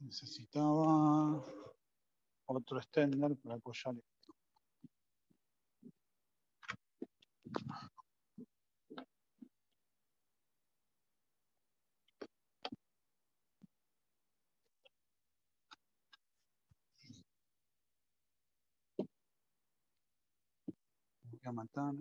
Necesitaba otro extender para apoyar esto. A matar.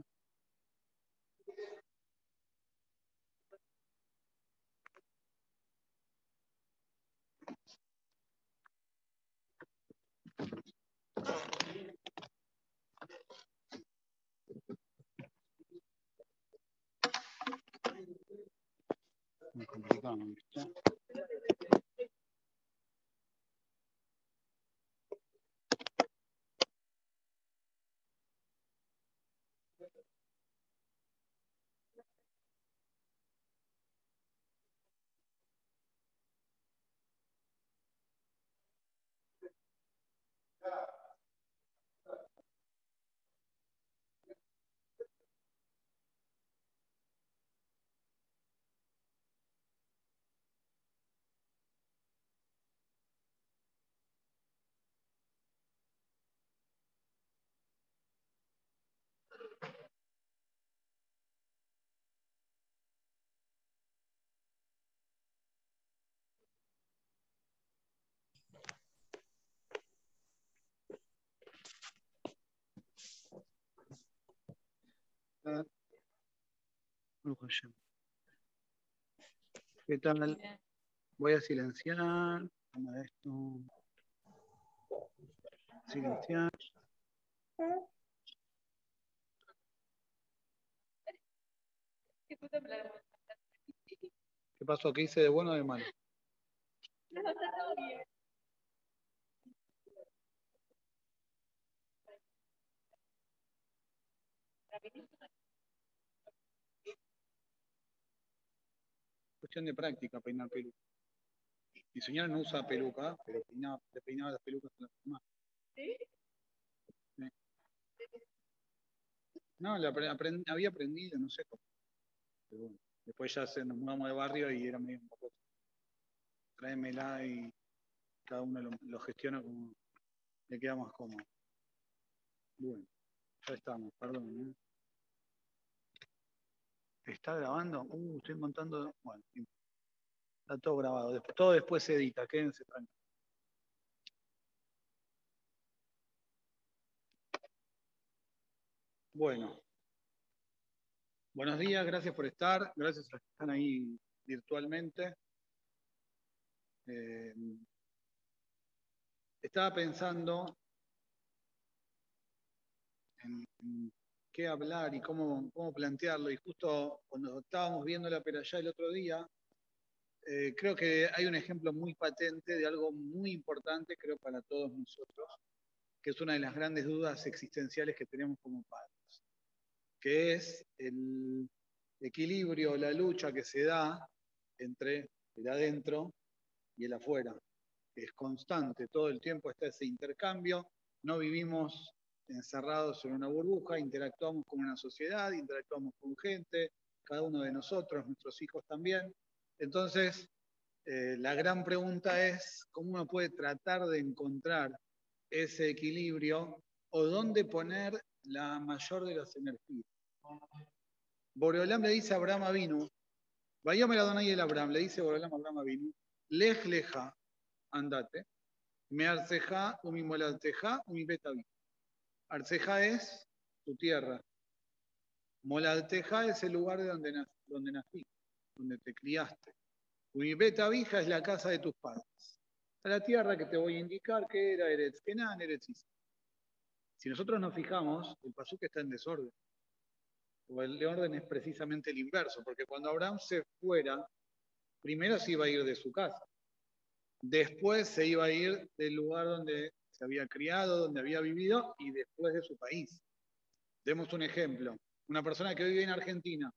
¿Qué tal? Voy a silenciar. Esto. Silenciar. ¿Qué pasó? ¿Qué hice de bueno o de malo? Cuestión de práctica peinar peluca. Mi señora no usa peluca, pero peinaba, le peinaba las pelucas a la mamá. ¿Sí? No, la aprend- había aprendido, no sé cómo. Pero bueno, después ya se, nos mudamos de barrio y era medio un poco. Tráemela y cada uno lo, lo gestiona como le queda más cómodo. Bueno, ya estamos, perdón. ¿eh? ¿Está grabando? Uh, estoy montando. Bueno, está todo grabado. Todo después se edita, quédense tranquilos. Bueno. Buenos días, gracias por estar, gracias a los que están ahí virtualmente. Eh, estaba pensando en, en qué hablar y cómo, cómo plantearlo, y justo cuando estábamos viendo la allá el otro día, eh, creo que hay un ejemplo muy patente de algo muy importante, creo, para todos nosotros, que es una de las grandes dudas existenciales que tenemos como padres que es el equilibrio, la lucha que se da entre el adentro y el afuera, es constante, todo el tiempo está ese intercambio, no vivimos encerrados en una burbuja, interactuamos con una sociedad, interactuamos con gente, cada uno de nosotros, nuestros hijos también. Entonces, eh, la gran pregunta es cómo uno puede tratar de encontrar ese equilibrio o dónde poner la mayor de las energías. Boreolam le dice a Abraham Avinu, vaya Adonai el Abraham, le dice Boreolam a Abraham Avinu, lej leja, andate, me arceja, umi molalteja, umi betavi. Arceja es tu tierra. Molalteja es el lugar de donde, nac- donde nací, donde te criaste. Umi betavija es la casa de tus padres. La tierra que te voy a indicar que era Eretz Kenan, Eretz Israel. Si nosotros nos fijamos, el pasuk está en desorden. El orden es precisamente el inverso, porque cuando Abraham se fuera, primero se iba a ir de su casa. Después se iba a ir del lugar donde se había criado, donde había vivido, y después de su país. Demos un ejemplo. Una persona que vive en Argentina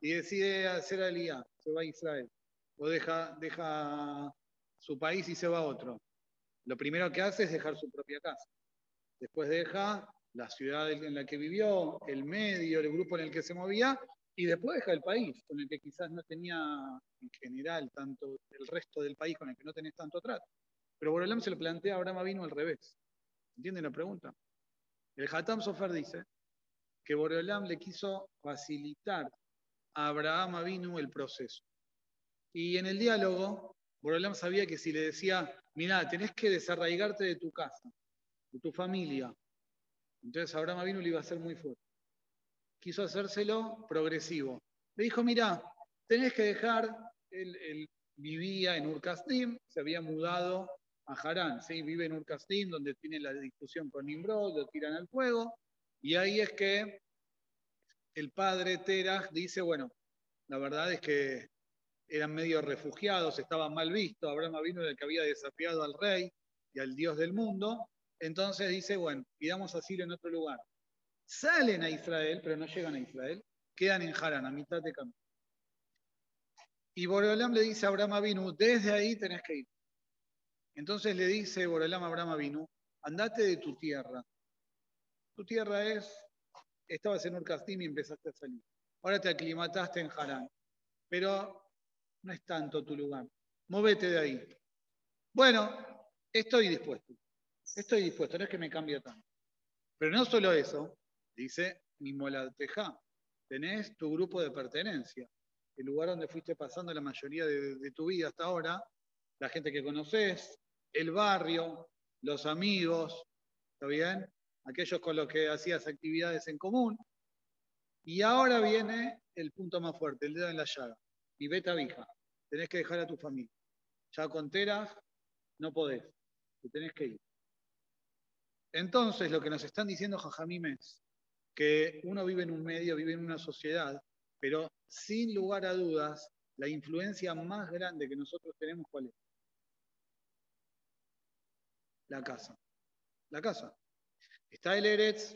y decide hacer alía, se va a Israel, o deja, deja su país y se va a otro. Lo primero que hace es dejar su propia casa. Después deja la ciudad en la que vivió, el medio, el grupo en el que se movía, y después deja el país, con el que quizás no tenía en general tanto, el resto del país con el que no tenés tanto trato. Pero Borolam se lo plantea a Abraham vino al revés. ¿Entienden la pregunta? El Hatam Sofer dice que Borolam le quiso facilitar a Abraham Avinu el proceso. Y en el diálogo, Borolam sabía que si le decía, mira, tenés que desarraigarte de tu casa, de tu familia, entonces Abraham Avinu le iba a ser muy fuerte. Quiso hacérselo progresivo. Le dijo, mira, tenés que dejar, él, vivía en Urkastim, se había mudado a Harán, ¿sí? vive en Urkastim, donde tiene la discusión con Nimrod, lo tiran al fuego, y ahí es que el padre Terah dice, bueno, la verdad es que eran medio refugiados, estaban mal vistos, Abraham vino del que había desafiado al rey y al Dios del mundo, entonces dice, bueno, pidamos asilo en otro lugar. Salen a Israel, pero no llegan a Israel, quedan en Harán, a mitad de camino. Y Boreolam le dice a Abraham Avinu, desde ahí tenés que ir. Entonces le dice Boreolam a Abraham Avinu, andate de tu tierra. Tu tierra es, estabas en Urkastim y empezaste a salir. Ahora te aclimataste en Harán. Pero no es tanto tu lugar. Móvete de ahí. Bueno, estoy dispuesto. Estoy dispuesto, no es que me cambie tanto. Pero no solo eso, dice Mimolateja, tenés tu grupo de pertenencia el lugar donde fuiste pasando la mayoría de, tu vida hasta ahora, la gente que conoces, el barrio, los amigos, ¿está bien? Aquellos con los que hacías actividades en común. Y ahora viene el punto más fuerte, el dedo en la llaga. Y vete vieja, tenés que dejar a tu familia. Ya con teras no podés, te tenés que ir. Entonces, lo que nos están diciendo Jajamim es que uno vive en un medio, vive en una sociedad pero sin lugar a dudas, la influencia más grande que nosotros tenemos, ¿cuál es? La casa. La casa. Está el Eretz,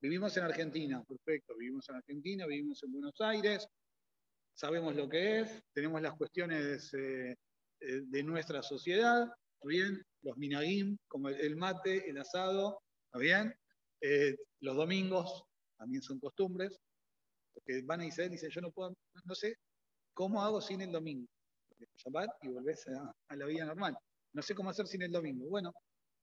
vivimos en Argentina, perfecto, vivimos en Argentina, vivimos en Buenos Aires, sabemos lo que es, tenemos las cuestiones eh, eh, de nuestra sociedad, ¿está bien? Los minagim, como el mate, el asado, ¿está bien? Eh, los domingos también son costumbres, que van a Israel y dicen, yo no puedo, no sé cómo hago sin el domingo. Shabbat y volvés a, la vida normal. No sé cómo hacer sin el domingo. Bueno,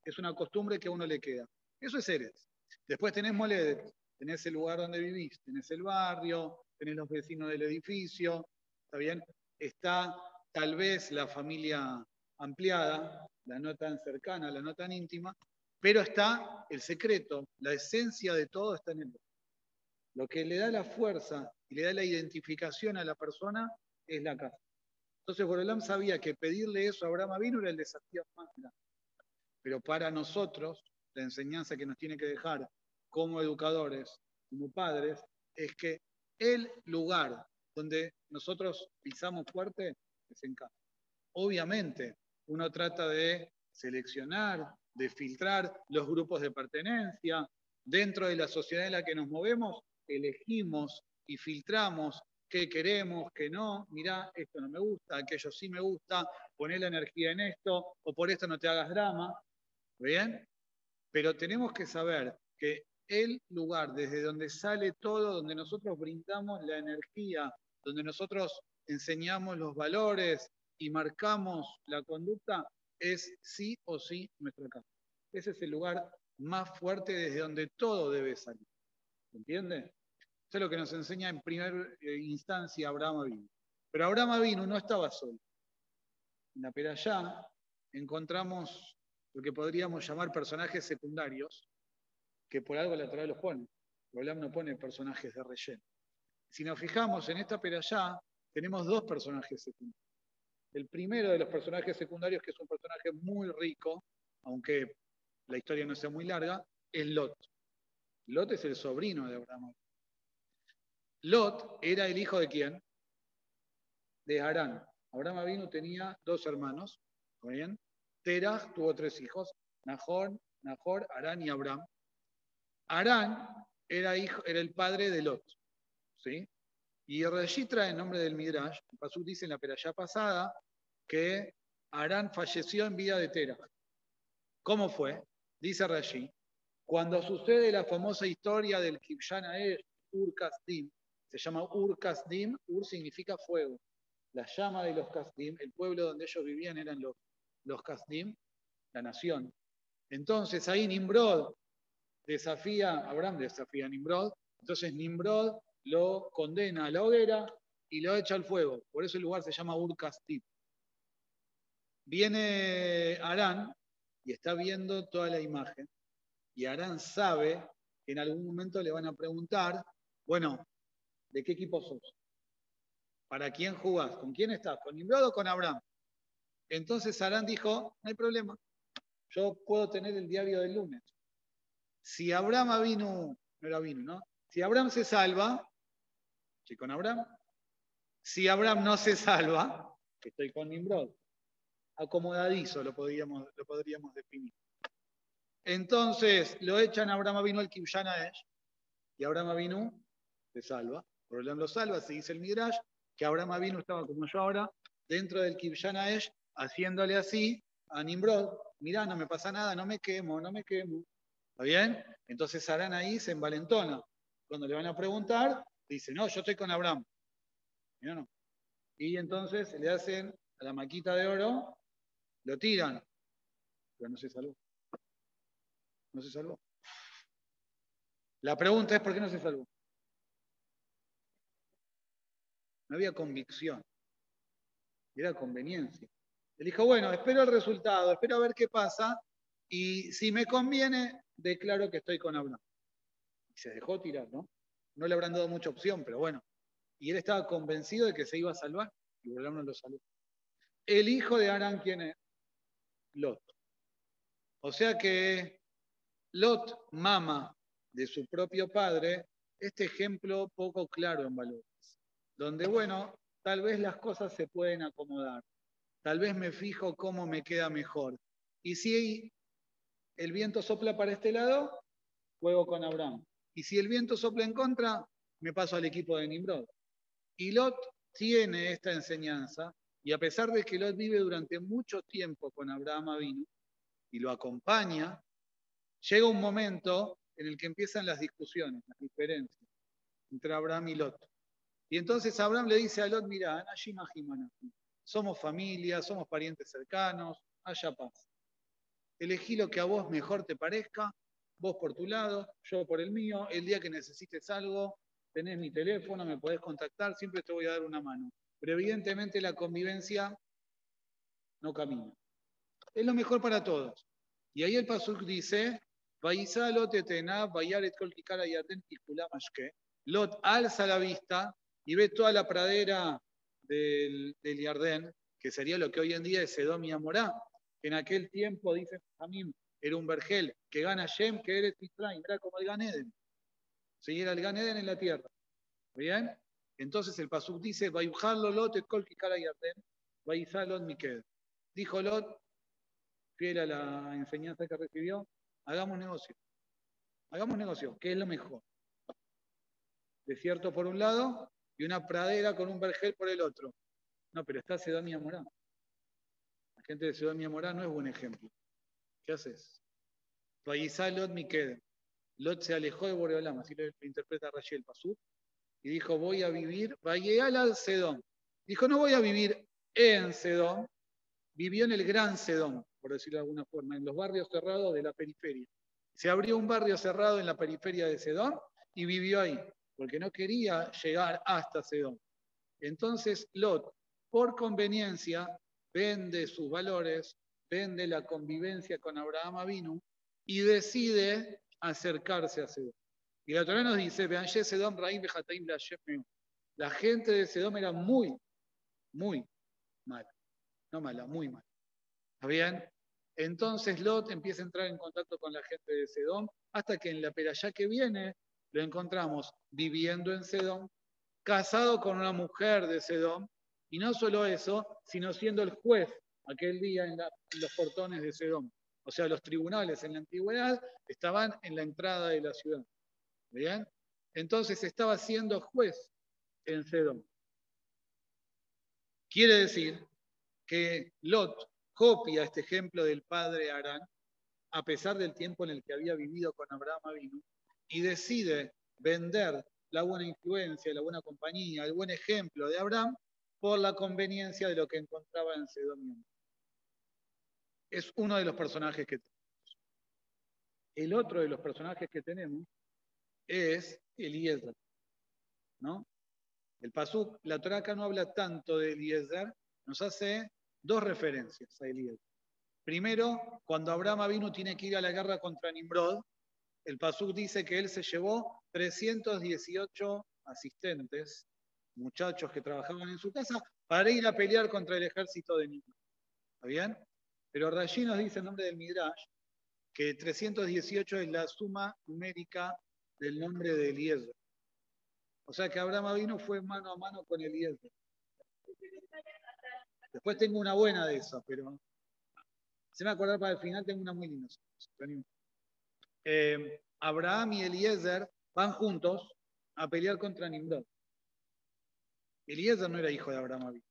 es una costumbre que a uno le queda. Eso es Eres. Después tenés Moledet, tenés el lugar donde vivís, tenés el barrio, tenés los vecinos del edificio, ¿está bien? Está tal vez la familia ampliada, la no tan cercana, la no tan íntima, pero está el secreto, la esencia de todo está en el lo que le da la fuerza y le da la identificación a la persona es la casa. Entonces Borolam sabía que pedirle eso a Abraham vino era el desafío más grande. Pero para nosotros, la enseñanza que nos tiene que dejar como educadores, como padres, es que el lugar donde nosotros pisamos fuerte es. Obviamente, uno trata de seleccionar, de filtrar los grupos de pertenencia. Dentro de la sociedad en la que nos movemos, elegimos y filtramos qué queremos, qué no, mirá, esto no me gusta, aquello sí me gusta, poné la energía en esto, o por esto no te hagas drama, ¿bien? Pero tenemos que saber que el lugar desde donde sale todo, donde nosotros brindamos la energía, donde nosotros enseñamos los valores y marcamos la conducta, es sí o sí nuestra casa. Ese es el lugar más fuerte desde donde todo debe salir. ¿Entiende? Eso es lo que nos enseña en primera eh, instancia Abraham Avinu. Pero Abraham Avinu no estaba solo. En la Perayá encontramos lo que podríamos llamar personajes secundarios, que por algo la Torah los pone. Abraham no pone personajes de relleno. Si nos fijamos en esta Perayá, tenemos dos personajes secundarios. El primero de los personajes secundarios, que es un personaje muy rico, aunque la historia no sea muy larga, es Lot. Lot es el sobrino de Abraham. Lot era el hijo de quién? De Arán. Abraham Avinu tenía dos hermanos, bien? Terah tuvo tres hijos, Nahor, Nahor, Arán y Abraham. Arán era, hijo, el padre de Lot. ¿sí? Y trae en nombre del Midrash, el Pasuk dice en la peralla pasada, que Arán falleció en vida de Terah. ¿Cómo fue? Dice Rashi, cuando sucede la famosa historia del Kibshanaer, Ur Kasdim, se llama Ur Kasdim, Ur significa fuego. La llama de los Kasdim, el pueblo donde ellos vivían eran los, los Kasdim. la nación. Entonces ahí Nimrod desafía, Abraham desafía a Nimrod, entonces Nimrod lo condena a la hoguera y lo echa al fuego. Por eso el lugar se llama ur Viene Arán y está viendo toda la imagen. Y Arán sabe que en algún momento le van a preguntar, bueno, ¿de qué equipo sos? ¿Para quién jugás? ¿Con quién estás? ¿Con Nimrod o con Abraham? Entonces Arán dijo, no hay problema, yo puedo tener el diario del lunes. Si Abraham vino, no era vino, ¿no? Si Abraham se salva, estoy con Abraham. Si Abraham no se salva, estoy con Nimrod. Acomodadizo lo podríamos, lo podríamos definir. Entonces lo echan a Abraham vino al Kibshanaesh y Abraham vino se salva. Por lo salva, se dice el Midrash, que Abraham vino estaba como yo ahora, dentro del Kibshanaesh, haciéndole así a Nimrod, mirá, no me pasa nada, no me quemo, no me quemo. ¿Está bien? Entonces Arán ahí se envalentona. Cuando le van a preguntar, dice, no, yo estoy con Abraham. Y entonces le hacen a la maquita de oro, lo tiran, pero no se salvó. No se salvó. La pregunta es, ¿por qué no se salvó? No había convicción. Era conveniencia. Él dijo, bueno, espero el resultado, espero a ver qué pasa, y si me conviene, declaro que estoy con Abraham. Y se dejó tirar, ¿no? No le habrán dado mucha opción, pero bueno. Y él estaba convencido de que se iba a salvar, y Abraham no lo salvó. El hijo de Abraham, ¿quién es? Lot. O sea que Lot mama de su propio padre este ejemplo poco claro en valores, donde, bueno, tal vez las cosas se pueden acomodar, Tal vez me fijo cómo me queda mejor. Y si el viento sopla para este lado, juego con Abraham. Y si el viento sopla en contra, me paso al equipo de Nimrod. Y Lot tiene esta enseñanza, y a pesar de que Lot vive durante mucho tiempo con Abraham Avinu y lo acompaña, llega un momento en el que empiezan las discusiones, las diferencias entre Abraham y Lot. Y entonces Abraham le dice a Lot, mira, Anashima somos familia, somos parientes cercanos, haya paz. Elegí lo que a vos mejor te parezca, vos por tu lado, yo por el mío. El día que necesites algo, tenés mi teléfono, me podés contactar, siempre te voy a dar una mano. Pero evidentemente la convivencia no camina. Es lo mejor para todos. Y ahí el Pasuk dice, Lot alza la vista y ve toda la pradera del, del que sería lo que hoy en día es Edom y Amorá. En aquel tiempo, dice Jamim, era un vergel que gana Shem, que eres Israel, era como el Gan Eden. Sí, era el Gan Eden en la tierra. ¿Bien? Entonces el Pasuk dice, Lot kol Miked. Dijo Lot, fiel a la enseñanza que recibió, hagamos negocio. Hagamos negocio, ¿qué es lo mejor? Desierto por un lado, y una pradera con un vergel por el otro. No, pero está Sedomia Morá. La gente de Sedomia Morá no es buen ejemplo. ¿Qué haces? Lot Miked. Lot se alejó de Boreolam, así lo interpreta Rachel Pasú, y dijo, voy a vivir, Vayeal al Sedón. Dijo, no voy a vivir en Sedón, vivió en el Gran Sedón, por decirlo de alguna forma, en los barrios cerrados de la periferia. Se abrió un barrio cerrado en la periferia de Sedón y vivió ahí porque no quería llegar hasta Sedón. Entonces Lot, por conveniencia, vende sus valores, vende la convivencia con Abraham Avinu y decide acercarse a Sedón. Y la Torah nos dice, Sedón, la gente de Sedón era muy, muy mala. No mala, muy mala. ¿Está bien? Entonces Lot empieza a entrar en contacto con la gente de Sedón hasta que en la peralla que viene lo encontramos viviendo en Sedón, casado con una mujer de Sedón, y no solo eso, sino siendo el juez aquel día en, los portones de Sedón. O sea, los tribunales en la antigüedad estaban en la entrada de la ciudad. ¿Bien? Entonces estaba siendo juez en Sedón. Quiere decir que Lot copia este ejemplo del padre Arán, a pesar del tiempo en el que había vivido con Abraham Avinu, y decide vender la buena influencia, la buena compañía, el buen ejemplo de Abraham por la conveniencia de lo que encontraba en Sedomión. es uno de los personajes que tenemos. El otro de los personajes que tenemos es Eliezer. ¿no? El Pasuk, la Torah acá no habla tanto de Eliezer, nos hace dos referencias a Eliezer. Primero, cuando Abraham vino tiene que ir a la guerra contra Nimrod, el Pasuk dice que él se llevó 318 asistentes, muchachos que trabajaban en su casa, para ir a pelear contra el ejército de Nimrod. ¿Está bien? Pero Rashi nos dice en nombre del Midrash que 318 es la suma numérica del nombre de Eliezer. O sea que Abraham vino fue mano a mano con Eliezer. Después tengo una buena de esas, pero se me acordar para el final, tengo una muy linda. Eh, Abraham y Eliezer van juntos a pelear contra Nimrod. Eliezer no era hijo de Abraham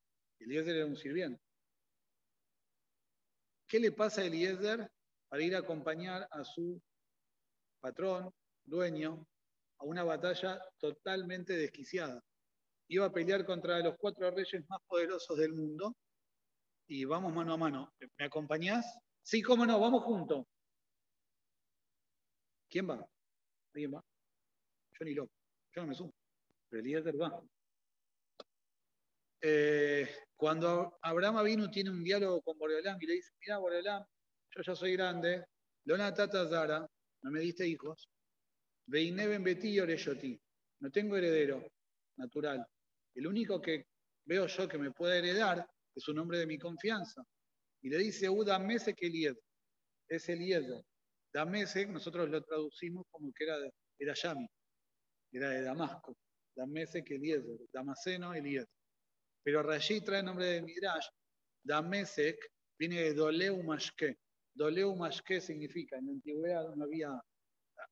Eliezer era un sirviente. ¿Qué le pasa a Eliezer para ir a acompañar a su patrón, dueño, a una batalla totalmente desquiciada? Iba a pelear contra los cuatro reyes más poderosos del mundo y vamos mano a mano. ¿Me acompañás? Sí, cómo no, vamos juntos. ¿Quién va? ¿Alguien va? Yo ni loco. Yo no me sumo. Pero Eliezer va. Eh, cuando Abraham vino tiene un diálogo con Boreolam y le dice, mira Boreolam, yo ya soy grande, Lona Tata Zara, no me diste hijos, Veineben Betí ti. no tengo heredero natural. El único que veo yo que me puede heredar es un hombre de mi confianza. Y le dice, Uda Mesek Eliezer, es Eliezer. Damesek, nosotros lo traducimos como que era, era Yami, era de Damasco. Damesek Eliezer, Damaseno Eliezer. Pero Rashi trae el nombre de Midrash. Damesek viene de Doleu Mashke. Doleu significa, en la antigüedad no había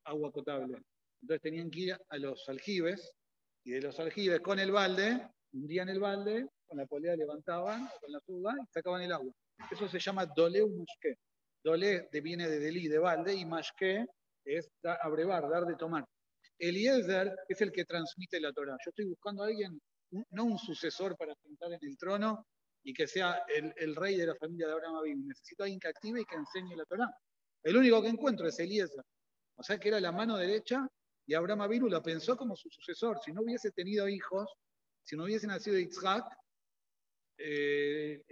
agua potable. Entonces tenían que ir a los aljibes y de los aljibes con el balde, hundían el balde, con la polea levantaban, con la suba y sacaban el agua. Eso se llama Doleu Mashke. Dole viene de Delí, de balde, y Mashke es abrevar, dar de tomar. Eliezer es el que transmite la Torah. Yo estoy buscando a alguien no un sucesor para sentar en el trono y que sea el, rey de la familia de Abraham Abim. Necesito a alguien que active y que enseñe la Torah. El único que encuentro es Eliezer. O sea que era la mano derecha y Abraham Abinu lo pensó como su sucesor. Si no hubiese tenido hijos, si no hubiese nacido Isaac, eh,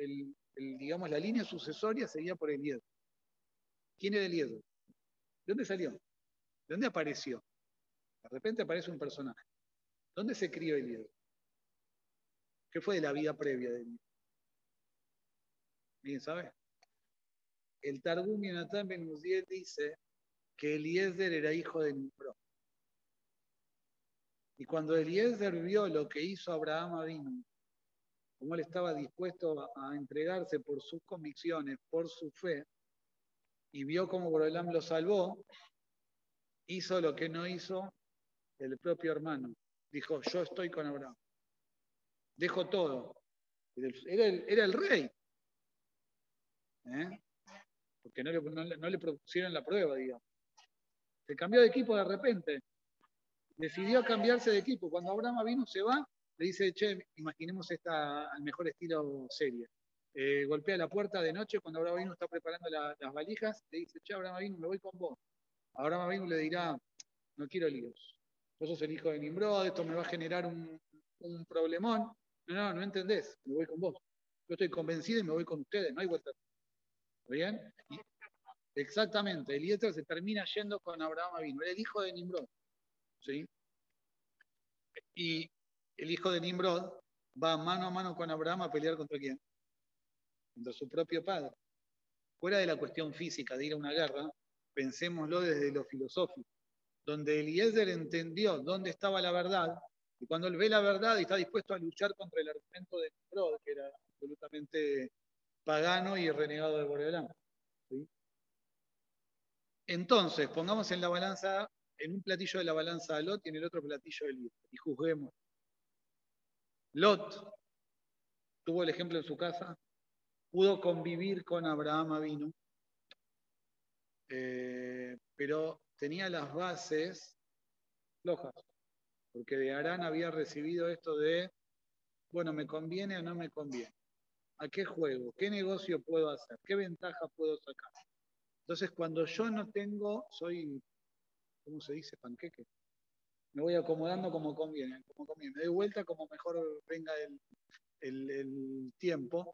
digamos, la línea sucesoria seguía por Eliezer. ¿Quién era Eliezer? ¿De dónde salió? ¿De dónde apareció? De repente aparece un personaje. ¿Dónde se crió Eliezer? ¿Qué fue de la vida previa de él? Bien, ¿sabe? El Targum Yonatan Ben dice que Eliezer era hijo de Nimrod. Y cuando Eliezer vio lo que hizo Abraham Avinu, cómo él estaba dispuesto a entregarse por sus convicciones, por su fe, y vio cómo Borolam lo salvó, hizo lo que no hizo el propio hermano. Dijo, yo estoy con Abraham dejo todo. Era el, era el rey. ¿Eh? Porque no le, no, le, propusieron la prueba, digamos. Se cambió de equipo de repente. Decidió cambiarse de equipo. Cuando Abraham vino, se va, le dice, che, imaginemos esta al mejor estilo serie. Eh, golpea la puerta de noche cuando Abraham está preparando las valijas, le dice, che, Abraham me voy con vos. Abraham le dirá, no quiero líos. Vos sos el hijo de Nimrod, esto me va a generar un, problemón. No, no, no entendés, me voy con vos. Yo estoy convencido y me voy con ustedes, no hay vuelta. ¿Bien? exactamente, Eliezer se termina yendo con Abraham Avino, era el hijo de Nimrod. ¿sí? Y el hijo de Nimrod va mano a mano con Abraham a pelear contra quién? Contra su propio padre. Fuera de la cuestión física de ir a una guerra, pensémoslo desde lo filosófico, donde Eliezer entendió dónde estaba la verdad y cuando él ve la verdad y está dispuesto a luchar contra el argumento de Nimrod, que era absolutamente pagano y renegado de Boreolán. Entonces, pongamos en la balanza, en un platillo de la balanza a Lot y en el otro platillo de Lot, y juzguemos. Lot tuvo el ejemplo en su casa, pudo convivir con Abraham Avinu, eh, pero tenía las bases flojas porque de Arán había recibido esto de, bueno, ¿me conviene o no me conviene? ¿A qué juego? ¿Qué negocio puedo hacer? ¿Qué ventaja puedo sacar? Entonces, cuando yo no tengo, soy, ¿cómo se dice? Panqueque. Me voy acomodando como conviene, como conviene. Me doy vuelta como mejor venga el, el tiempo.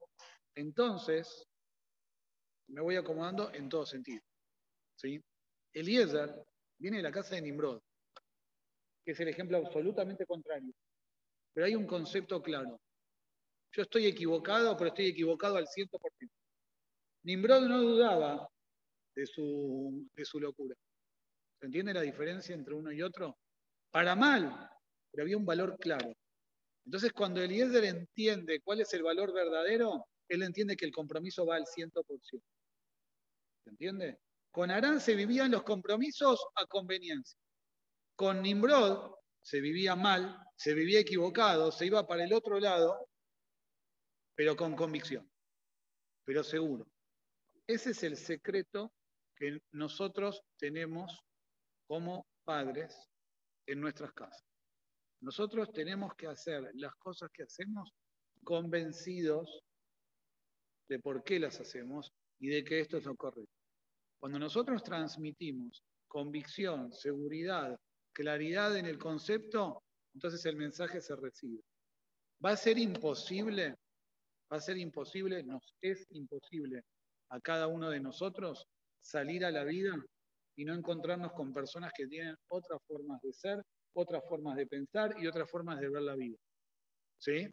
Entonces, me voy acomodando en todo sentido. ¿sí? Eliezer viene de la casa de Nimrod, que es el ejemplo absolutamente contrario. Pero hay un concepto claro. Yo estoy equivocado, pero estoy equivocado al 100%. Nimrod no dudaba de su, de su locura. ¿Se entiende la diferencia entre uno y otro? Para mal, pero había un valor claro. Entonces, cuando Eliezer entiende cuál es el valor verdadero, él entiende que el compromiso va al 100%. ¿Se entiende? Con Arán se vivían los compromisos a conveniencia. Con Nimrod se vivía mal, se vivía equivocado, se iba para el otro lado, pero con convicción, pero seguro. Ese es el secreto que nosotros tenemos como padres en nuestras casas. Nosotros tenemos que hacer las cosas que hacemos convencidos de por qué las hacemos y de que esto es lo correcto. Cuando nosotros transmitimos convicción, seguridad, claridad en el concepto, entonces el mensaje se recibe. ¿Va a ser imposible? ¿Va a ser imposible? Nos es imposible a cada uno de nosotros salir a la vida y no encontrarnos con personas que tienen otras formas de ser, otras formas de pensar y otras formas de ver la vida. ¿Sí?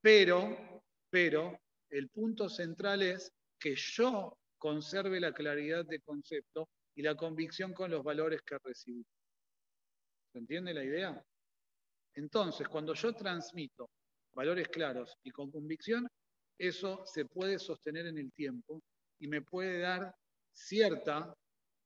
Pero, pero, el punto central es que yo conserve la claridad de concepto y la convicción con los valores que recibí. ¿Se entiende la idea? Entonces, cuando yo transmito valores claros y con convicción, eso se puede sostener en el tiempo y me puede dar cierta,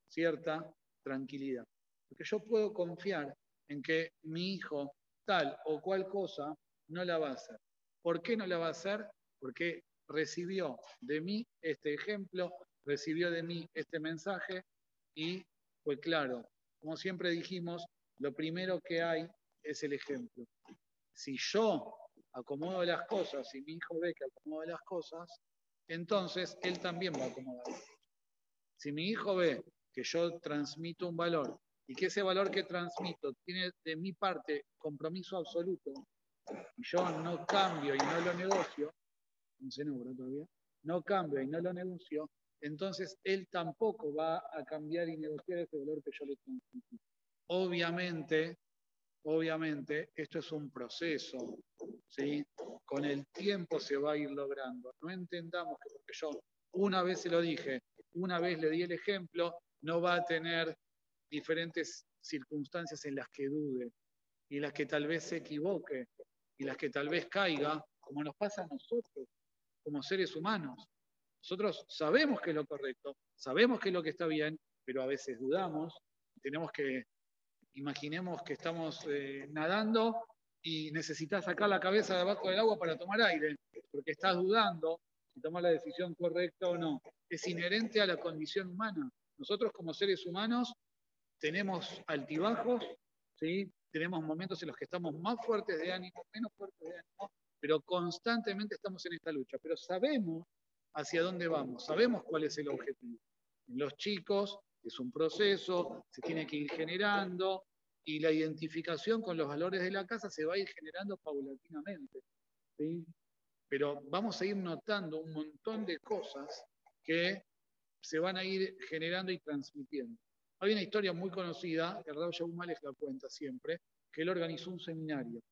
cierta tranquilidad. Porque yo puedo confiar en que mi hijo tal o cual cosa no la va a hacer. ¿Por qué no la va a hacer? Porque recibió de mí este ejemplo, recibió de mí este mensaje y fue claro. Como siempre dijimos, lo primero que hay es el ejemplo. Si yo acomodo las cosas, y mi hijo ve que acomodo las cosas, entonces él también va a acomodar. Si mi hijo ve que yo transmito un valor y que ese valor que transmito tiene de mi parte compromiso absoluto, y yo no cambio y no lo negocio, todavía, no cambio y no lo negocio, entonces él tampoco va a cambiar y negociar ese valor que yo le transmití. Obviamente, obviamente, esto es un proceso, ¿sí? Con el tiempo se va a ir logrando. No entendamos que porque yo una vez se lo dije, una vez le di el ejemplo, no va a tener diferentes circunstancias en las que dude y las que tal vez se equivoque y las que tal vez caiga, como nos pasa a nosotros como seres humanos. Nosotros sabemos que es lo correcto, sabemos que es lo que está bien, pero a veces dudamos. Tenemos que, imaginemos que estamos eh, nadando y necesitas sacar la cabeza de abajo del agua para tomar aire, porque estás dudando si tomas la decisión correcta o no. Es inherente a la condición humana. Nosotros como seres humanos tenemos altibajos, ¿sí? tenemos momentos en los que estamos más fuertes de ánimo, menos fuertes de ánimo, pero constantemente estamos en esta lucha, pero sabemos hacia dónde vamos, sabemos cuál es el objetivo. En los chicos es un proceso, se tiene que ir generando y la identificación con los valores de la casa se va a ir generando paulatinamente. Pero vamos a ir notando un montón de cosas que se van a ir generando y transmitiendo. Hay una historia muy conocida, que Raúl Shaul la cuenta siempre, que él organizó un seminario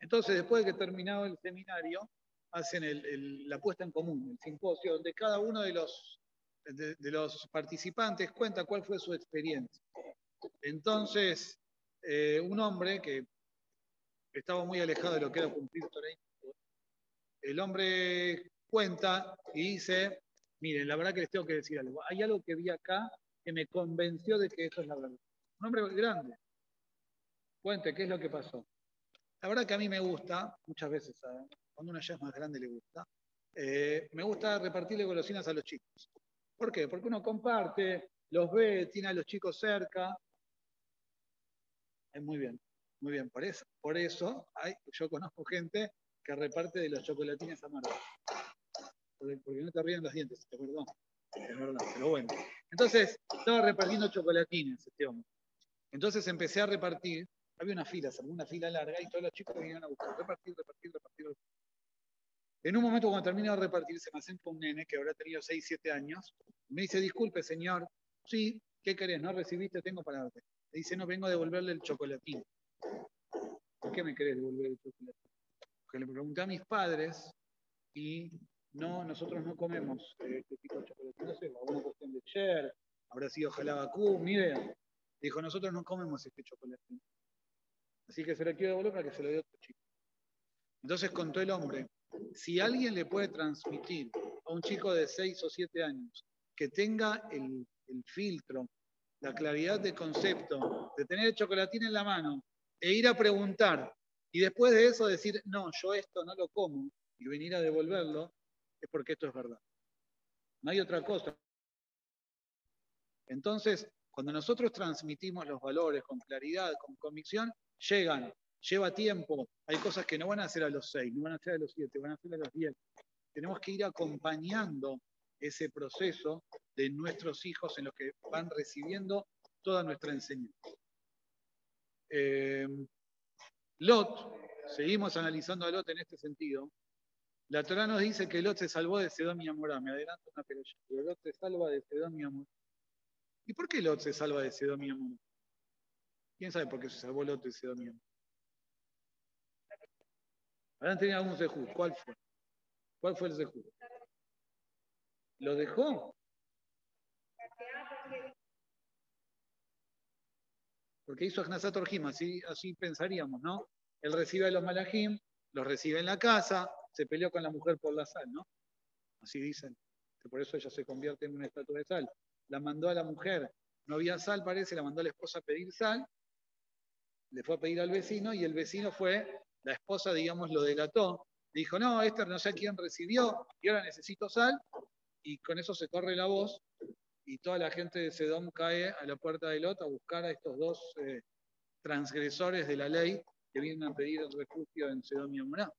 entonces, después de que terminado el seminario, hacen la puesta en común, el simposio, donde cada uno de los, participantes cuenta cuál fue su experiencia. Entonces, eh, un hombre que estaba muy alejado de lo que era cumplir el hombre cuenta y dice, miren, la verdad que les tengo que decir algo. Hay algo que vi acá que me convenció de que eso es la verdad. Un hombre grande. Cuente, ¿qué es lo que pasó? La verdad que a mí me gusta, muchas veces, cuando uno ya es más grande le gusta, eh, me gusta repartirle golosinas a los chicos. ¿Por qué? Porque uno comparte, los ve, tiene a los chicos cerca. Es muy bien, muy bien. Por eso, por eso yo conozco gente que reparte de los chocolatines amargos. Porque, porque no te ríen los dientes, perdón. Es verdad, pero bueno. Entonces, estaba repartiendo chocolatines este hombre. Entonces empecé a repartir. Había una fila, se una fila larga y todos los chicos venían a buscar. Repartir, repartir, repartir. En un momento, cuando termino de repartir, se me acerca un nene que habrá tenido 6, 7 años. Me dice, disculpe, señor. Sí, ¿qué querés? ¿No recibiste? Tengo para darte. Le dice, no, vengo a devolverle el chocolatín. ¿Por qué me querés devolver el chocolatín? Porque le pregunté a mis padres y no, nosotros no comemos eh, este tipo de chocolate. No sé, alguna cuestión de Cher, habrá sido jalabacú, ni idea. Dijo, nosotros no comemos este chocolate. Así que se lo quiero devolver para que se lo dé otro chico. Entonces contó el hombre, si alguien le puede transmitir a un chico de 6 o 7 años que tenga el, filtro, la claridad de concepto, de tener el chocolatín en la mano e ir a preguntar y después de eso decir, no, yo esto no lo como y venir a devolverlo, es porque esto es verdad. No hay otra cosa. Entonces, cuando nosotros transmitimos los valores con claridad, con convicción, llegan, lleva tiempo. Hay cosas que no van a hacer a los seis, no van a ser a los siete, van a ser a los diez. Tenemos que ir acompañando ese proceso de nuestros hijos en los que van recibiendo toda nuestra enseñanza. Eh, Lot, seguimos analizando a Lot en este sentido, la Torah nos dice que Lot se salvó de Sedón y Amorá. Me adelanto una pero Lot se salva de Sedón y Amorá. ¿Y por qué Lot se salva de Sedón y Amorá? ¿Quién sabe por qué se salvó de Sedón y Amorá? Habrán tenido algún sejud. ¿Cuál fue? ¿Cuál fue el sejud? ¿Lo dejó? Porque hizo Agnasat Orjim, así, así pensaríamos, ¿no? Él recibe a los malajim, los recibe en la casa, se peleó con la mujer por la sal, ¿no? Así dicen, por eso ella se convierte en una estatua de sal. La mandó a la mujer, no había sal, parece, la mandó a la esposa a pedir sal, le fue a pedir al vecino y el vecino fue, la esposa, digamos, lo delató, dijo, no, este no sé quién recibió y ahora necesito sal, y con eso se corre la voz y toda la gente de Sedom cae a la puerta de Lot a buscar a estos dos eh, transgresores de la ley que vienen a pedir el refugio en Sedom y Amorá.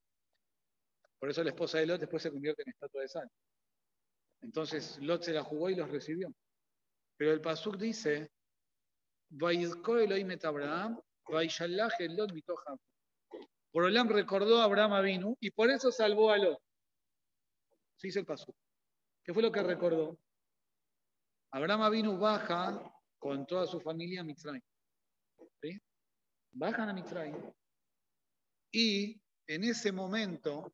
Por eso la esposa de Lot después se convierte en estatua de sal. Entonces Lot se la jugó y los recibió. Pero el Pasuk dice, Abraham, Lot Por Olam recordó a Abraham vino y por eso salvó a Lot. Sí dice el Pasuk. ¿Qué fue lo que recordó? Abraham vino baja con toda su familia a Mitzrayim. Bajan a Mitzrayim. Y en ese momento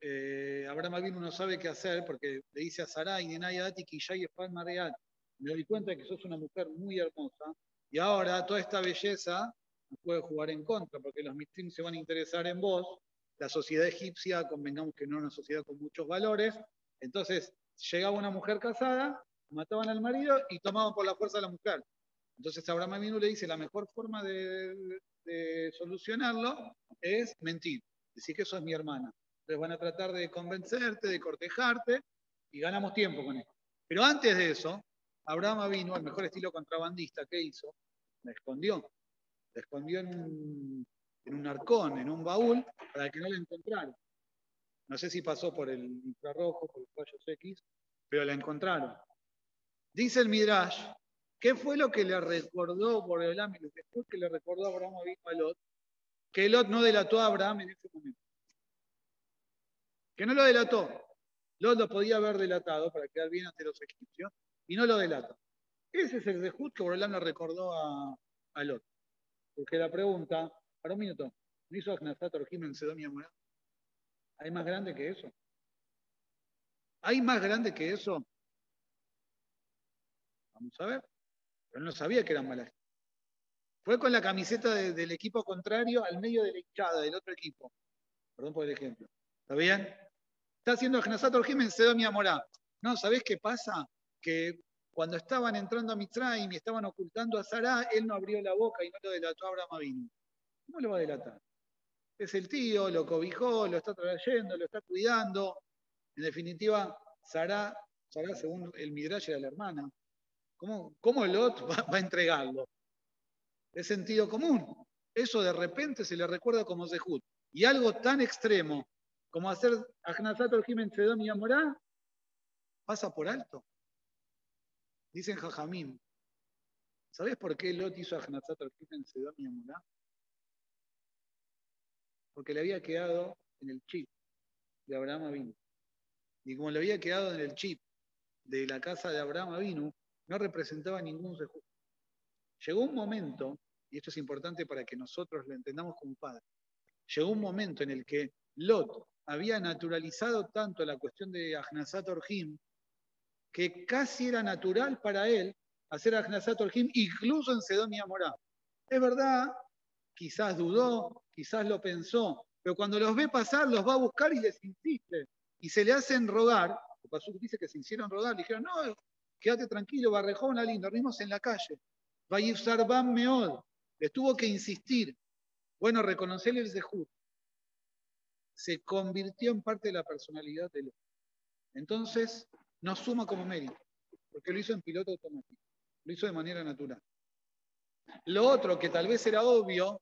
eh, Abraham vino no sabe qué hacer porque le dice a Sarai, Nenayadati, Me doy cuenta que sos una mujer muy hermosa y ahora toda esta belleza puede jugar en contra porque los mitrim se van a interesar en vos. La sociedad egipcia, convengamos que no es una sociedad con muchos valores. Entonces, llegaba una mujer casada, mataban al marido y tomaban por la fuerza a la mujer. Entonces Abraham vino le dice, la mejor forma de, solucionarlo es mentir, decir que sos mi hermana. Entonces van a tratar de convencerte, de cortejarte y ganamos tiempo con esto. Pero antes de eso, Abraham vino, al mejor estilo contrabandista, ¿qué hizo? La escondió. La escondió en un, en arcón, en un baúl, para que no la encontraran. No sé si pasó por el infrarrojo, por los rayos X, pero la encontraron. Dice el Midrash, ¿qué fue lo que le recordó por el después que le recordó a Abraham a Lot? Que Lot no delató a Abraham en ese momento que no lo delató. Lot lo podía haber delatado para quedar bien ante los egipcios y no lo delata. Ese es el rejut que Borolán le recordó a, a, Lot. Porque la pregunta, para un minuto, ¿no hizo Agnasat Orjim en Sedonia ¿Hay más grande que eso? ¿Hay más grande que eso? Vamos a ver. Pero no sabía que eran malas. Fue con la camiseta del equipo contrario al medio de la hinchada del otro equipo. Perdón por el ejemplo. ¿Está bien? Está haciendo Genasat Orjim en Sedom y Amorá. No, ¿sabés qué pasa? Que cuando estaban entrando a Mitzrayim y estaban ocultando a Sará, él no abrió la boca y no lo delató a Abraham Avinu. ¿Cómo lo va a delatar? Es el tío, lo cobijó, lo está trayendo, lo está cuidando. En definitiva, Sará, Sará según el Midrash era la hermana. ¿Cómo, cómo Lot va, va, a entregarlo? Es sentido común. Eso de repente se le recuerda como Zehut. Y algo tan extremo como hacer Ajnazat Orjim en Sedom y Amorá pasa por alto. Dicen Jajamín, ¿sabes por qué Lot hizo Ajnazat Orjim en Sedom y Amorá? Porque le había quedado en el chip de Abraham Avinu. Y como le había quedado en el chip de la casa de Abraham Avinu, no representaba ningún rejusto. Llegó un momento, y esto es importante para que nosotros lo entendamos como padre, llegó un momento en el que Lot había naturalizado tanto la cuestión de Ahnazat Orjim, que casi era natural para él hacer Ahnazat Orjim, incluso en Sedom y. Es verdad, quizás dudó, quizás lo pensó, pero cuando los ve pasar, los va a buscar y les insiste. Y se le hacen rogar, pasó dice que se hicieron rogar, le dijeron, no, quédate tranquilo, Barrejón, lindo, dormimos en la calle. usar Bam Meod, les tuvo que insistir. Bueno, reconocerle el Zehut. Se convirtió en parte de la personalidad de él. Entonces, nos suma como mérito, porque lo hizo en piloto automático, lo hizo de manera natural. Lo otro que tal vez era obvio,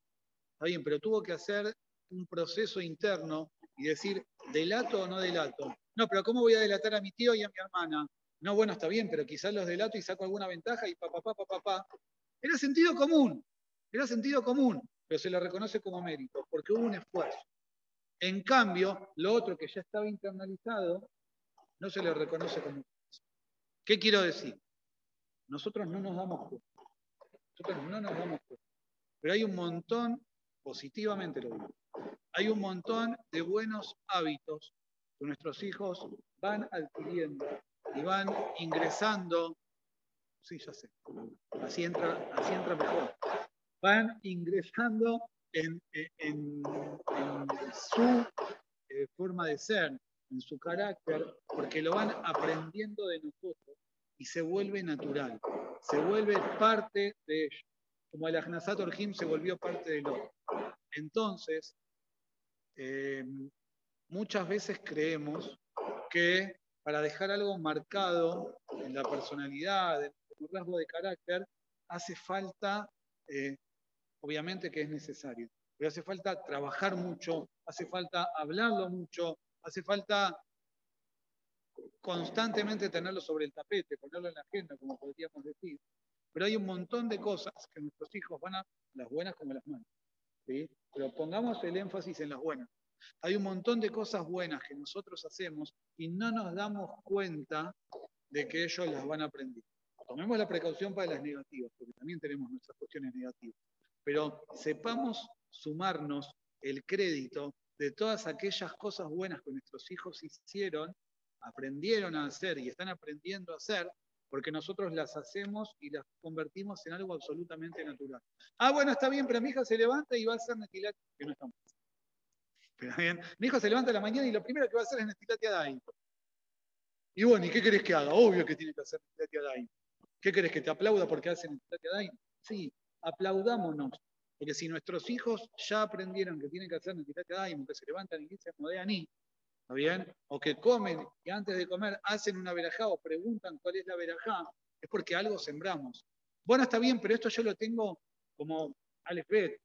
está bien, pero tuvo que hacer un proceso interno y decir, ¿delato o no delato? No, pero ¿cómo voy a delatar a mi tío y a mi hermana? No, bueno, está bien, pero quizás los delato y saco alguna ventaja y papá, papá, papá, papá. Era sentido común, era sentido común, pero se lo reconoce como mérito, porque hubo un esfuerzo. En cambio, lo otro que ya estaba internalizado, no se le reconoce como. ¿Qué quiero decir? Nosotros no nos damos cuenta. Nosotros no nos damos cuenta. Pero hay un montón, positivamente lo digo, hay un montón de buenos hábitos que nuestros hijos van adquiriendo y van ingresando. Sí, ya sé. Así entra, así entra mejor. Van ingresando en, su eh, forma de ser, en su carácter, porque lo van aprendiendo de nosotros y se vuelve natural, se vuelve parte de ellos, como el Ahnazat Orjim se volvió parte de lo. Entonces, eh, muchas veces creemos que para dejar algo marcado en la personalidad, en el rasgo de carácter, hace falta, eh, obviamente que es necesario, pero hace falta trabajar mucho, hace falta hablarlo mucho, hace falta constantemente tenerlo sobre el tapete, ponerlo en la agenda, como podríamos decir. Pero hay un montón de cosas que nuestros hijos van a, las buenas como las malas. Pero pongamos el énfasis en las buenas. Hay un montón de cosas buenas que nosotros hacemos y no nos damos cuenta de que ellos las van a aprender. Tomemos la precaución para las negativas, porque también tenemos nuestras cuestiones negativas. Pero sepamos sumarnos el crédito de todas aquellas cosas buenas que nuestros hijos hicieron, aprendieron a hacer y están aprendiendo a hacer, porque nosotros las hacemos y las convertimos en algo absolutamente natural. Ah, bueno, está bien, pero mi hija se levanta y va a hacer netilat, que no estamos. Pero bien, mi hijo se levanta a la mañana y lo primero que va a hacer es netilat. Y bueno, ¿y qué querés que haga? Obvio que tiene que hacer netilat. ¿Qué querés que te aplauda porque hace netilat? Sí, aplaudámonos. Porque si nuestros hijos ya aprendieron que tienen que hacer netilat que se levantan y dicen Modeani, ¿Está bien? O que comen y antes de comer hacen una verajá o preguntan cuál es la verajá, es porque algo sembramos. Bueno, está bien, pero esto yo lo tengo como Alefet.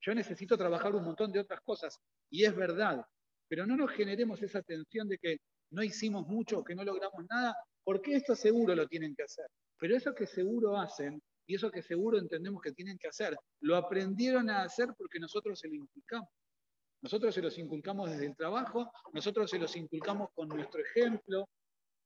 Yo necesito trabajar un montón de otras cosas. Y es verdad. Pero no nos generemos esa tensión de que no hicimos mucho, que no logramos nada, porque esto seguro lo tienen que hacer. Pero eso que seguro hacen y eso que seguro entendemos que tienen que hacer, lo aprendieron a hacer porque nosotros se lo implicamos. Nosotros se los inculcamos desde el trabajo, nosotros se los inculcamos con nuestro ejemplo,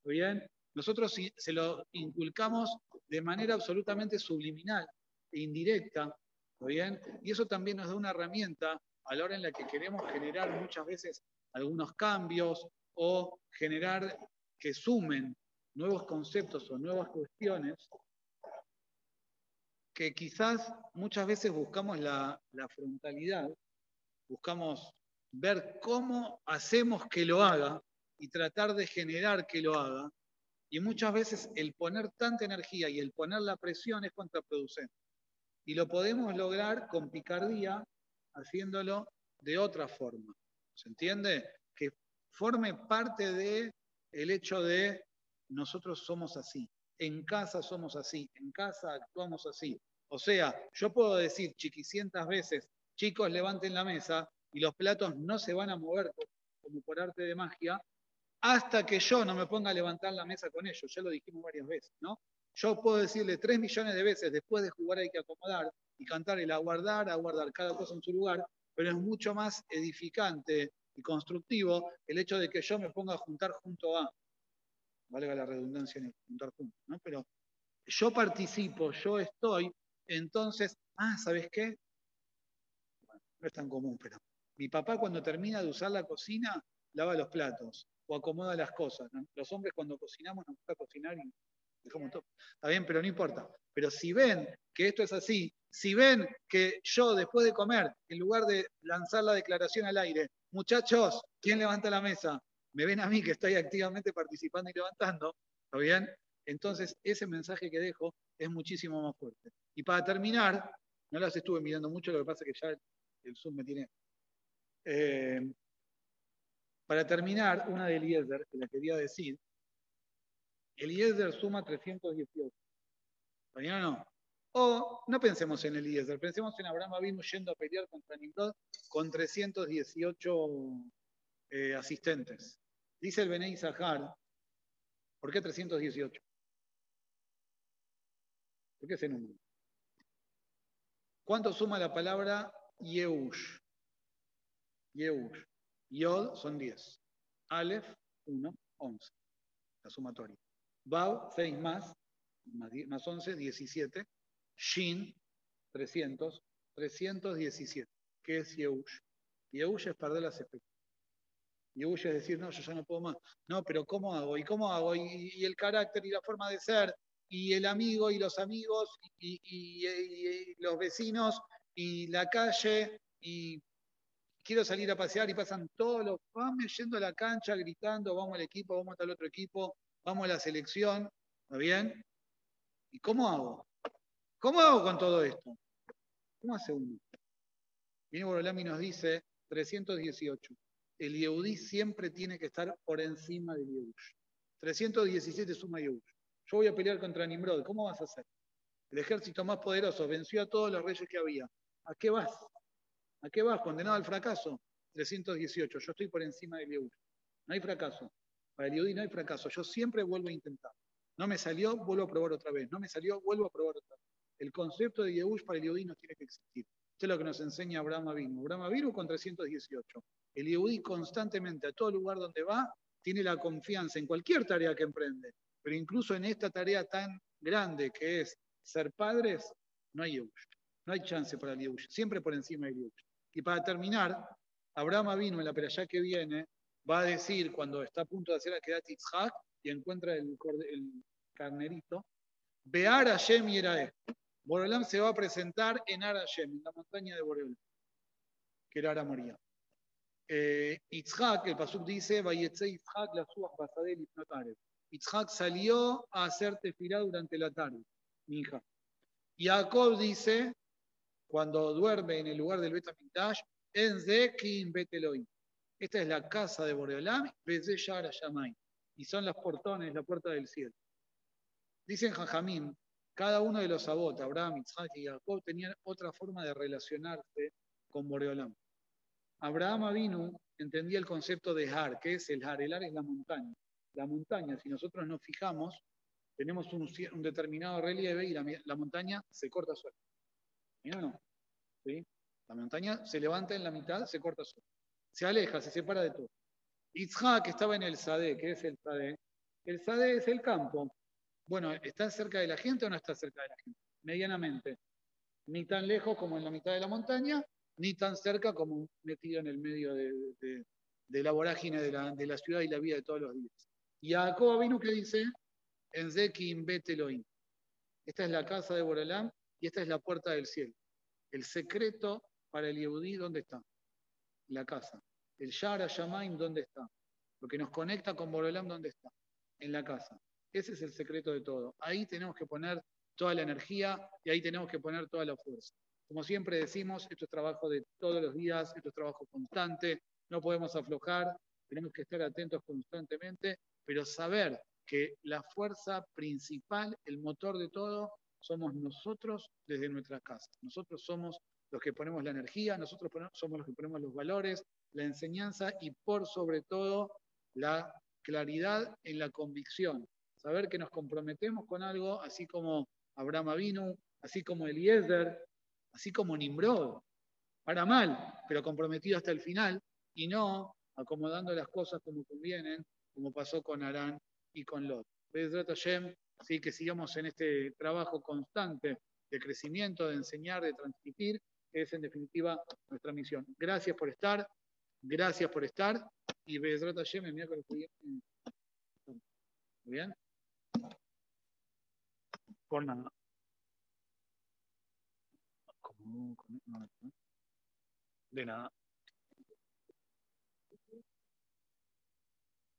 ¿bien? Nosotros se lo inculcamos de manera absolutamente subliminal e indirecta, bien? Y eso también nos da una herramienta a la hora en la que queremos generar muchas veces algunos cambios o generar que sumen nuevos conceptos o nuevas cuestiones que quizás muchas veces buscamos la, la frontalidad buscamos ver cómo hacemos que lo haga y tratar de generar que lo haga. Y muchas veces el poner tanta energía y el poner la presión es contraproducente. Y lo podemos lograr con picardía haciéndolo de otra forma. ¿Se entiende? Que forme parte de el hecho de nosotros somos así, en casa somos así, en casa actuamos así. O sea, yo puedo decir chiquicientas veces, chicos, levanten la mesa, y los platos no se van a mover como por arte de magia hasta que yo no me ponga a levantar la mesa con ellos. Ya lo dijimos varias veces, ¿no? Yo puedo decirle tres millones de veces, después de jugar hay que acomodar y cantar el aguardar, aguardar cada cosa en su lugar, pero es mucho más edificante y constructivo el hecho de que yo me ponga a juntar junto a, valga la redundancia en juntar junto, ¿no? Pero yo participo, yo estoy, entonces, ah, ¿sabes qué? No es tan común, pero mi papá cuando termina de usar la cocina, lava los platos o acomoda las cosas. Los hombres cuando cocinamos nos gusta cocinar y todo. Está bien, pero no importa. Pero si ven que esto es así, si ven que yo después de comer, en lugar de lanzar la declaración al aire, muchachos, ¿quién levanta la mesa? Me ven a mí que estoy activamente participando y levantando, ¿está bien? Entonces ese mensaje que dejo es muchísimo más fuerte. Y para terminar, no las estuve mirando mucho, lo que pasa es que ya el Zoom me tiene. Eh, para terminar, una de Eliezer, que la quería decir, Eliezer suma 318. ¿Está o no? O no pensemos en Eliezer, pensemos en Abraham Abinu yendo a pelear contra Nimrod con 318 eh, asistentes. Dice el Benei Zahar, ¿por qué 318? ¿Por qué ese número? ¿Cuánto suma la palabra Yehush? Yehush. Yod son 10. Aleph, 1, 11. La sumatoria. Bau, 6 más, más 11, 17. Shin, 300, 317. ¿Qué es Yehush? Yehush es perder las expectativas. Yehush es decir, no, yo ya no puedo más. No, pero ¿cómo hago? ¿Y cómo hago? Y, el carácter y la forma de ser, y el amigo y los amigos, y, y los vecinos, y la calle, y quiero salir a pasear y pasan todos los, vamos yendo a la cancha gritando, vamos al equipo, vamos al otro equipo, vamos a la selección, ¿está bien? ¿Y cómo hago? ¿Cómo hago con todo esto? ¿Cómo hace uno? Viene Borolami y nos dice 318. El Yehudí siempre tiene que estar por encima del Yehush. 317 suma Yehush. Yo voy a pelear contra Nimrod. ¿Cómo vas a hacer? El ejército más poderoso venció a todos los reyes que había. ¿A qué vas? ¿A qué vas? Condenado al fracaso. 318. Yo estoy por encima del Yehush. No hay fracaso. Para el Yehudi no hay fracaso. Yo siempre vuelvo a intentar. No me salió, vuelvo a probar otra vez. No me salió, vuelvo a probar otra vez. El concepto de Yehush para el Yehudi no tiene que existir. Esto es lo que nos enseña Abraham Avinu. Abraham Avinu con 318. El Yehudi constantemente, a todo lugar donde va, tiene la confianza en cualquier tarea que emprende. Pero incluso en esta tarea tan grande que es ser padres, no hay Yehush. No hay chance para el Yehush. Siempre por encima del Yehush. Y para terminar, Abraham vino en la peralla que viene, va a decir cuando está a punto de hacer la Kedat Yitzhak y encuentra el, carnerito, Bear Hashem y era esto. Boreolam se va a presentar en Arashem, en la montaña de Boreolam, que era Ara Moría. Eh, el Pasuk dice, Vayetze Itzhak la basadel Itzhak salió a hacer tefilá durante la tarde, mi hija. Jacob dice, cuando duerme en el lugar del Betamikdash, en Zekin Beteloim. Esta es la casa de Boreolam, Bezeyar Yamay. Y son los portones, la puerta del cielo. Dicen Jajamín, cada uno de los sabot, Abraham, Isaac y Jacob, tenían otra forma de relacionarse con Boreolam. Abraham Avinu entendía el concepto de Har, que es el Har. El Har es la montaña. La montaña, si nosotros nos fijamos, tenemos un, determinado relieve y la, montaña se corta suelta. ¿Sí o no? La montaña se levanta en la mitad, se corta sola. Se aleja, se separa de todo. Itzhak estaba en el Sade. ¿Qué es el Sade? El Sade es el campo. Bueno, ¿está cerca de la gente o no está cerca de la gente? Medianamente. Ni tan lejos como en la mitad de la montaña, ni tan cerca como metido en el medio de, la vorágine de la, ciudad y la vida de todos los días. Y a Jacob vino que dice, en Zekim Beteloim. Esta es la casa de Boralam y esta es la puerta del cielo. El secreto para el Yehudí, ¿dónde está? La casa. El Shara Shamaim, ¿dónde está? Lo que nos conecta con Borolam, ¿dónde está? En la casa. Ese es el secreto de todo. Ahí tenemos que poner toda la energía y ahí tenemos que poner toda la fuerza. Como siempre decimos, esto es trabajo de todos los días, esto es trabajo constante, no podemos aflojar, tenemos que estar atentos constantemente, pero saber que la fuerza principal, el motor de todo, somos nosotros desde nuestra casa. Nosotros somos los que ponemos la energía, nosotros somos los que ponemos los valores, la enseñanza y por sobre todo la claridad en la convicción. Saber que nos comprometemos con algo, así como Abraham Avinu, así como Eliezer, así como Nimrod. Para mal, pero comprometido hasta el final y no acomodando las cosas como convienen, como pasó con Arán y con Lot. Así que sigamos en este trabajo constante de crecimiento, de enseñar, de transmitir, que es en definitiva nuestra misión. Gracias por estar, gracias por estar y Bezrat Hashem el miércoles. ¿Muy bien? Por nada. De nada.